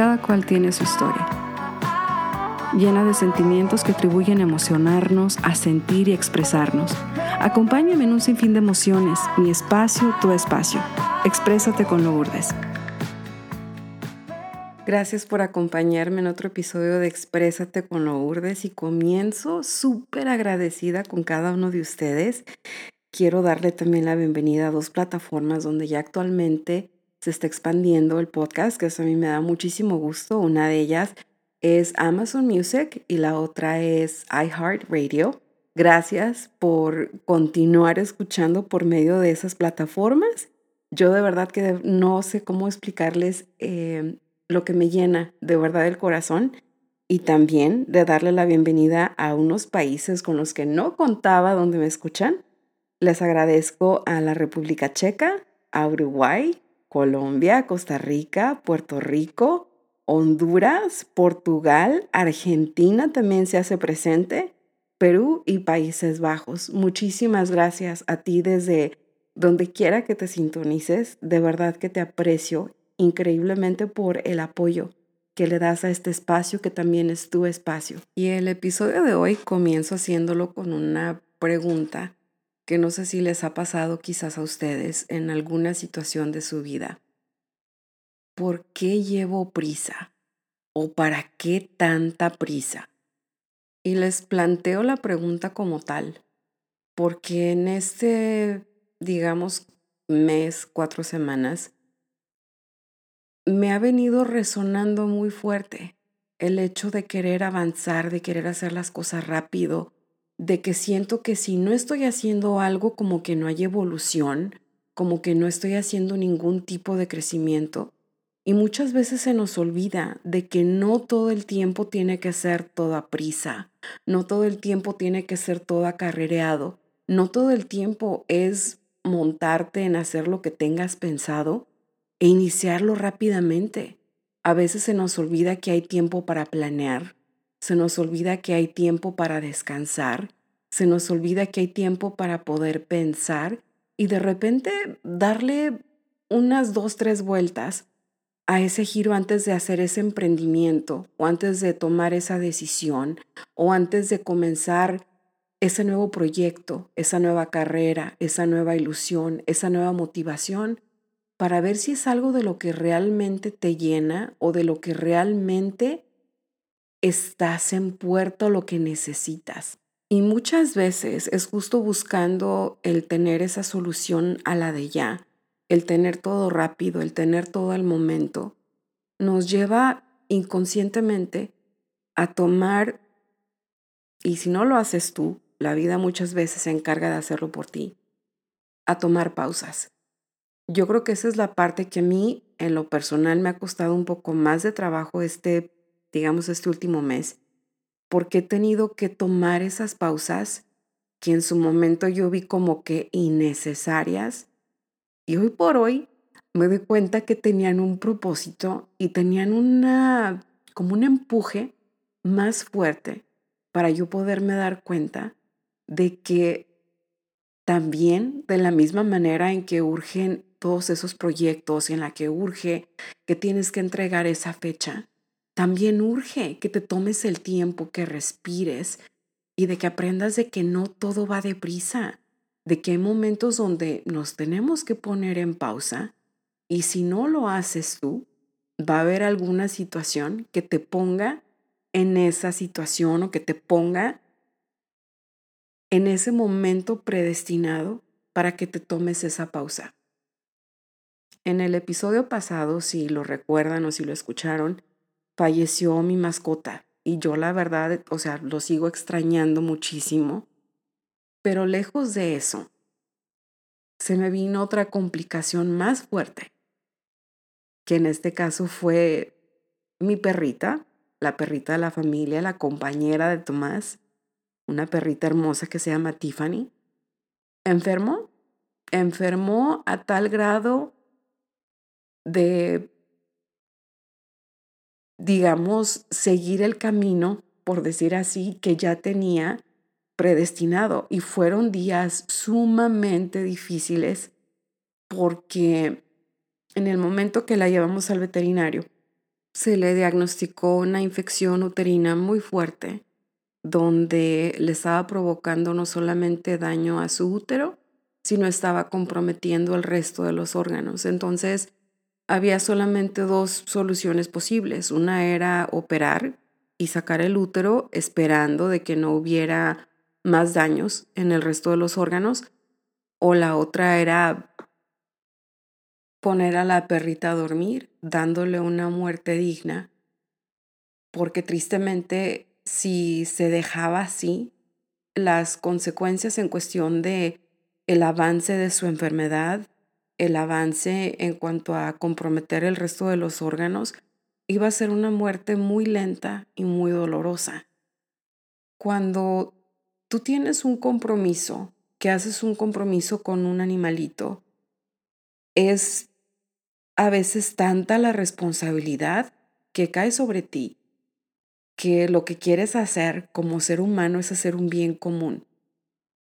cada cual tiene su historia, llena de sentimientos que atribuyen a emocionarnos, a sentir y expresarnos. Acompáñame en un sinfín de emociones, mi espacio, tu espacio. Exprésate con Lourdes. Gracias por acompañarme en otro episodio de Exprésate con Lourdes y comienzo súper agradecida con cada uno de ustedes. Quiero darle también la bienvenida a dos plataformas donde ya actualmente se está expandiendo el podcast, que eso a mí me da muchísimo gusto. Una de ellas es Amazon Music y la otra es iHeartRadio. Gracias por continuar escuchando por medio de esas plataformas. Yo de verdad que no sé cómo explicarles eh, lo que me llena de verdad el corazón y también de darle la bienvenida a unos países con los que no contaba donde me escuchan. Les agradezco a la República Checa, a Uruguay, Colombia, Costa Rica, Puerto Rico, Honduras, Portugal, Argentina también se hace presente, Perú y Países Bajos. Muchísimas gracias a ti desde donde quiera que te sintonices. De verdad que te aprecio increíblemente por el apoyo que le das a este espacio que también es tu espacio. Y el episodio de hoy comienzo haciéndolo con una pregunta que no sé si les ha pasado quizás a ustedes en alguna situación de su vida. ¿Por qué llevo prisa? ¿O para qué tanta prisa? Y les planteo la pregunta como tal, porque en este, digamos, mes, cuatro semanas, me ha venido resonando muy fuerte el hecho de querer avanzar, de querer hacer las cosas rápido, de que siento que si no estoy haciendo algo como que no hay evolución, como que no estoy haciendo ningún tipo de crecimiento. Y muchas veces se nos olvida de que no todo el tiempo tiene que ser toda prisa, no todo el tiempo tiene que ser todo acarreado, no todo el tiempo es montarte en hacer lo que tengas pensado e iniciarlo rápidamente. A veces se nos olvida que hay tiempo para planear, se nos olvida que hay tiempo para descansar, se nos olvida que hay tiempo para poder pensar y de repente darle unas dos, tres vueltas a ese giro antes de hacer ese emprendimiento o antes de tomar esa decisión o antes de comenzar ese nuevo proyecto, esa nueva carrera, esa nueva ilusión, esa nueva motivación, para ver si es algo de lo que realmente te llena o de lo que realmente estás en puerto lo que necesitas. Y muchas veces es justo buscando el tener esa solución a la de ya, el tener todo rápido, el tener todo al momento, nos lleva inconscientemente a tomar, y si no lo haces tú, la vida muchas veces se encarga de hacerlo por ti, a tomar pausas. Yo creo que esa es la parte que a mí en lo personal me ha costado un poco más de trabajo este digamos, este último mes, porque he tenido que tomar esas pausas que en su momento yo vi como que innecesarias y hoy por hoy me doy cuenta que tenían un propósito y tenían una como un empuje más fuerte para yo poderme dar cuenta de que también de la misma manera en que urgen todos esos proyectos, en la que urge que tienes que entregar esa fecha, también urge que te tomes el tiempo, que respires y de que aprendas de que no todo va deprisa, de que hay momentos donde nos tenemos que poner en pausa y si no lo haces tú, va a haber alguna situación que te ponga en esa situación o que te ponga en ese momento predestinado para que te tomes esa pausa. En el episodio pasado, si lo recuerdan o si lo escucharon, falleció mi mascota y yo la verdad, o sea, lo sigo extrañando muchísimo. Pero lejos de eso, se me vino otra complicación más fuerte, que en este caso fue mi perrita, la perrita de la familia, la compañera de Tomás, una perrita hermosa que se llama Tiffany, enfermó, enfermó a tal grado de digamos, seguir el camino, por decir así, que ya tenía predestinado. Y fueron días sumamente difíciles porque en el momento que la llevamos al veterinario, se le diagnosticó una infección uterina muy fuerte, donde le estaba provocando no solamente daño a su útero, sino estaba comprometiendo el resto de los órganos. Entonces, había solamente dos soluciones posibles. Una era operar y sacar el útero esperando de que no hubiera más daños en el resto de los órganos. O la otra era poner a la perrita a dormir, dándole una muerte digna. Porque tristemente, si se dejaba así, las consecuencias en cuestión de el avance de su enfermedad el avance en cuanto a comprometer el resto de los órganos iba a ser una muerte muy lenta y muy dolorosa. Cuando tú tienes un compromiso, que haces un compromiso con un animalito, es a veces tanta la responsabilidad que cae sobre ti que lo que quieres hacer como ser humano es hacer un bien común.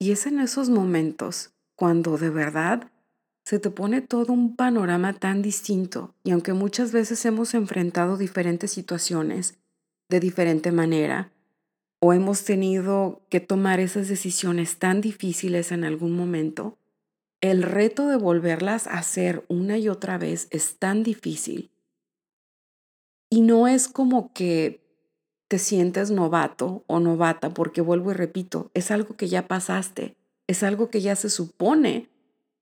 Y es en esos momentos cuando de verdad se te pone todo un panorama tan distinto y aunque muchas veces hemos enfrentado diferentes situaciones de diferente manera o hemos tenido que tomar esas decisiones tan difíciles en algún momento, el reto de volverlas a hacer una y otra vez es tan difícil. Y no es como que te sientes novato o novata, porque vuelvo y repito, es algo que ya pasaste, es algo que ya se supone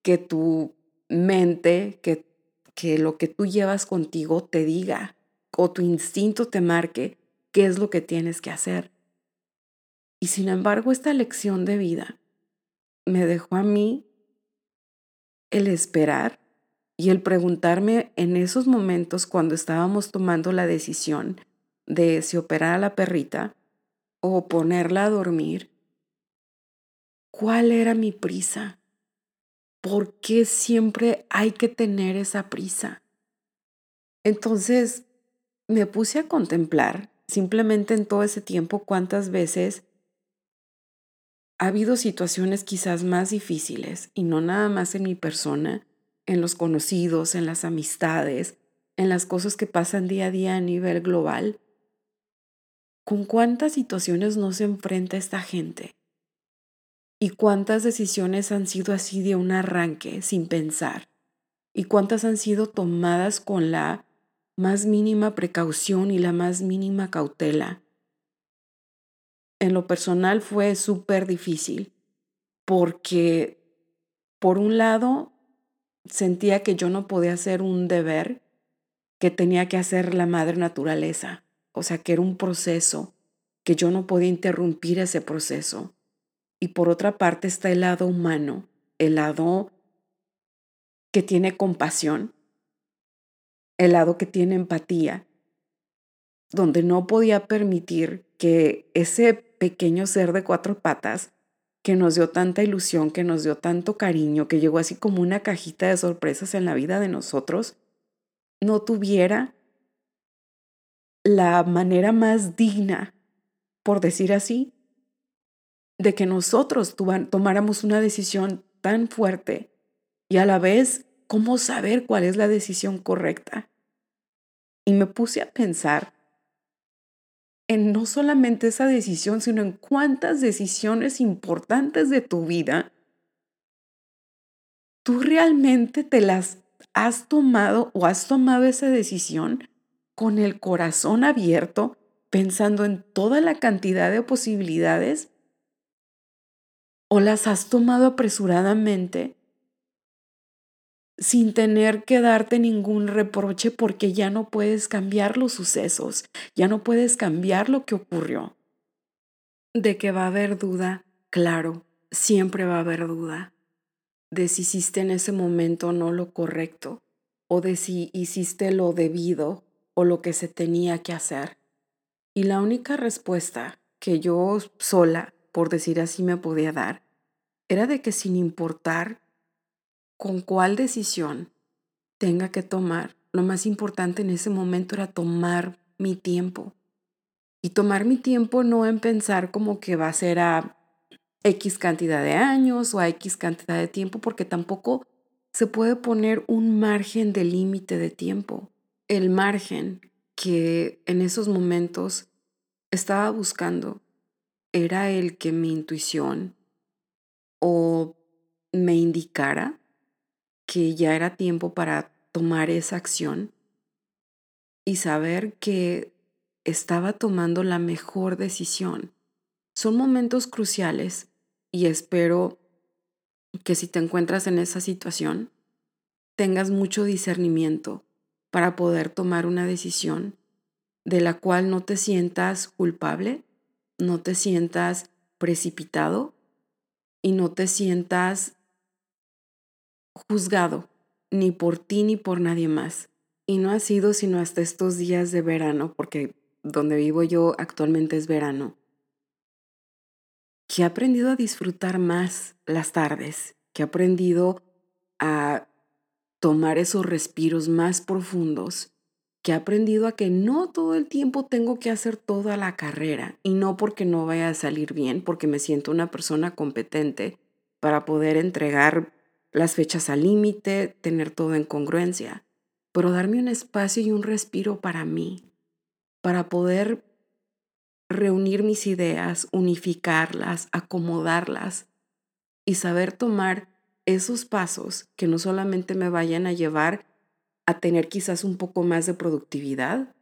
que tu mente, que, que lo que tú llevas contigo te diga o tu instinto te marque qué es lo que tienes que hacer. Y sin embargo, esta lección de vida me dejó a mí el esperar y el preguntarme en esos momentos cuando estábamos tomando la decisión de si operar a la perrita o ponerla a dormir, ¿cuál era mi prisa? ¿Por qué siempre hay que tener esa prisa? Entonces me puse a contemplar simplemente en todo ese tiempo cuántas veces ha habido situaciones quizás más difíciles y no nada más en mi persona, en los conocidos, en las amistades, en las cosas que pasan día a día a nivel global. ¿Con cuántas situaciones no se enfrenta esta gente? ¿Y cuántas decisiones han sido así de un arranque, sin pensar? ¿Y cuántas han sido tomadas con la más mínima precaución y la más mínima cautela? En lo personal fue súper difícil porque, por un lado, sentía que yo no podía hacer un deber que tenía que hacer la madre naturaleza, o sea, que era un proceso, que yo no podía interrumpir ese proceso y por otra parte está el lado humano, el lado que tiene compasión, el lado que tiene empatía, donde no podía permitir que ese pequeño ser de cuatro patas, que nos dio tanta ilusión, que nos dio tanto cariño, que llegó así como una cajita de sorpresas en la vida de nosotros, no tuviera la manera más digna, por decir así, de que nosotros tomáramos una decisión tan fuerte y a la vez cómo saber cuál es la decisión correcta. Y me puse a pensar en no solamente esa decisión, sino en cuántas decisiones importantes de tu vida tú realmente te las has tomado o has tomado esa decisión con el corazón abierto, pensando en toda la cantidad de posibilidades o las has tomado apresuradamente sin tener que darte ningún reproche porque ya no puedes cambiar los sucesos, ya no puedes cambiar lo que ocurrió. De que va a haber duda, claro, siempre va a haber duda. De si hiciste en ese momento no lo correcto, o de si hiciste lo debido o lo que se tenía que hacer. Y la única respuesta que yo sola por decir así, me podía dar, era de que sin importar con cuál decisión tenga que tomar, lo más importante en ese momento era tomar mi tiempo. Y tomar mi tiempo no en pensar como que va a ser a X cantidad de años o a X cantidad de tiempo, porque tampoco se puede poner un margen de límite de tiempo. El margen que en esos momentos estaba buscando era el que mi intuición o me indicara que ya era tiempo para tomar esa acción y saber que estaba tomando la mejor decisión. Son momentos cruciales y espero que si te encuentras en esa situación, tengas mucho discernimiento para poder tomar una decisión de la cual no te sientas culpable, no te sientas precipitado y no te sientas juzgado ni por ti ni por nadie más. Y no ha sido sino hasta estos días de verano, porque donde vivo yo actualmente es verano, que he aprendido a disfrutar más las tardes, que he aprendido a tomar esos respiros más profundos, que he aprendido a que no todo el tiempo tengo que hacer toda la carrera y no porque no vaya a salir bien, porque me siento una persona competente para poder entregar las fechas al límite, tener todo en congruencia, pero darme un espacio y un respiro para mí, para poder reunir mis ideas, unificarlas, acomodarlas y saber tomar esos pasos que no solamente me vayan a llevar a tener quizás un poco más de productividad,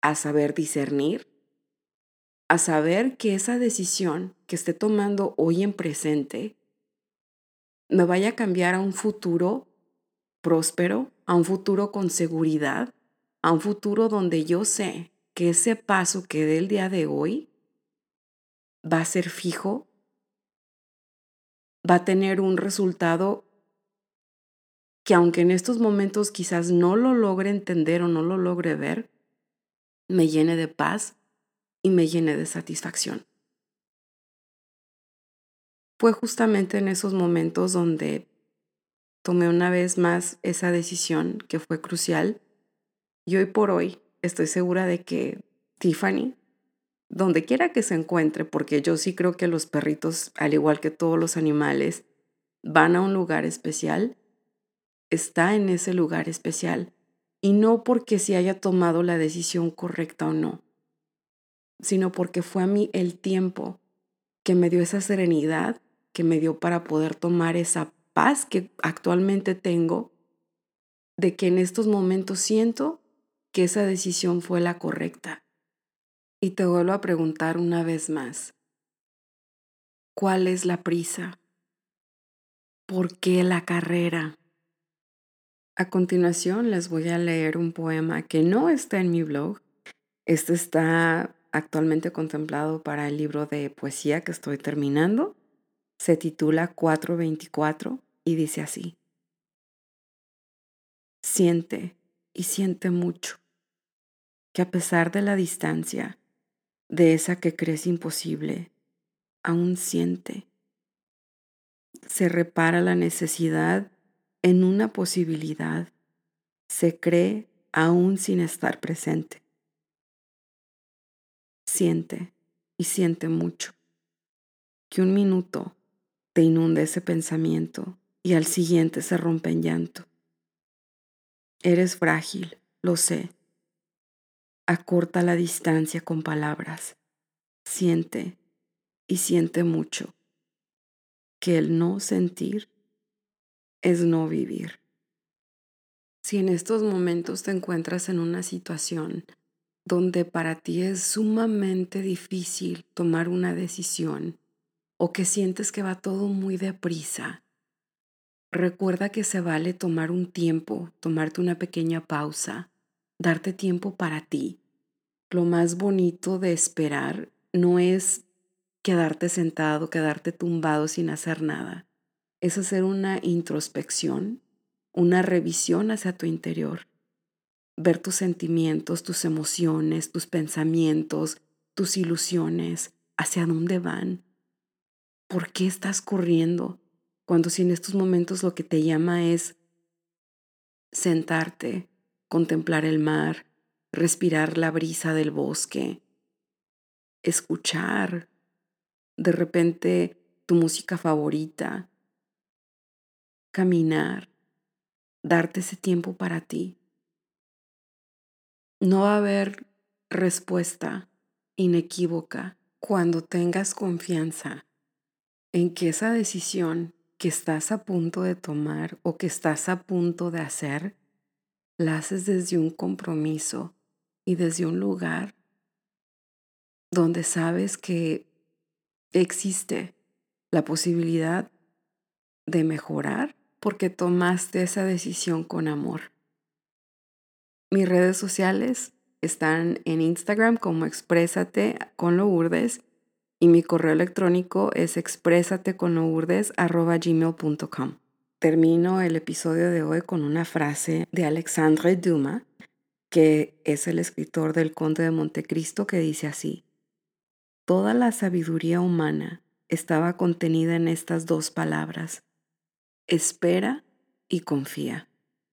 a saber discernir, a saber que esa decisión que esté tomando hoy en presente me vaya a cambiar a un futuro próspero, a un futuro con seguridad, a un futuro donde yo sé que ese paso que dé el día de hoy va a ser fijo va a tener un resultado que aunque en estos momentos quizás no lo logre entender o no lo logre ver, me llene de paz y me llene de satisfacción. Fue justamente en esos momentos donde tomé una vez más esa decisión que fue crucial y hoy por hoy estoy segura de que Tiffany donde quiera que se encuentre, porque yo sí creo que los perritos, al igual que todos los animales, van a un lugar especial, está en ese lugar especial. Y no porque se haya tomado la decisión correcta o no, sino porque fue a mí el tiempo que me dio esa serenidad, que me dio para poder tomar esa paz que actualmente tengo, de que en estos momentos siento que esa decisión fue la correcta. Y te vuelvo a preguntar una vez más, ¿cuál es la prisa? ¿Por qué la carrera? A continuación les voy a leer un poema que no está en mi blog. Este está actualmente contemplado para el libro de poesía que estoy terminando. Se titula 424 y dice así. Siente y siente mucho que a pesar de la distancia, de esa que crees imposible, aún siente. Se repara la necesidad en una posibilidad. Se cree aún sin estar presente. Siente y siente mucho. Que un minuto te inunde ese pensamiento y al siguiente se rompe en llanto. Eres frágil, lo sé acorta la distancia con palabras. Siente y siente mucho que el no sentir es no vivir. Si en estos momentos te encuentras en una situación donde para ti es sumamente difícil tomar una decisión o que sientes que va todo muy deprisa, recuerda que se vale tomar un tiempo, tomarte una pequeña pausa darte tiempo para ti. Lo más bonito de esperar no es quedarte sentado, quedarte tumbado sin hacer nada. Es hacer una introspección, una revisión hacia tu interior. Ver tus sentimientos, tus emociones, tus pensamientos, tus ilusiones, hacia dónde van. ¿Por qué estás corriendo? Cuando si en estos momentos lo que te llama es sentarte, contemplar el mar, respirar la brisa del bosque, escuchar de repente tu música favorita, caminar, darte ese tiempo para ti. No va a haber respuesta inequívoca cuando tengas confianza en que esa decisión que estás a punto de tomar o que estás a punto de hacer, la haces desde un compromiso y desde un lugar donde sabes que existe la posibilidad de mejorar porque tomaste esa decisión con amor. Mis redes sociales están en Instagram como exprésate con y mi correo electrónico es expresateconlourdes.gmail.com. Termino el episodio de hoy con una frase de Alexandre Dumas, que es el escritor del Conde de Montecristo, que dice así, Toda la sabiduría humana estaba contenida en estas dos palabras, espera y confía.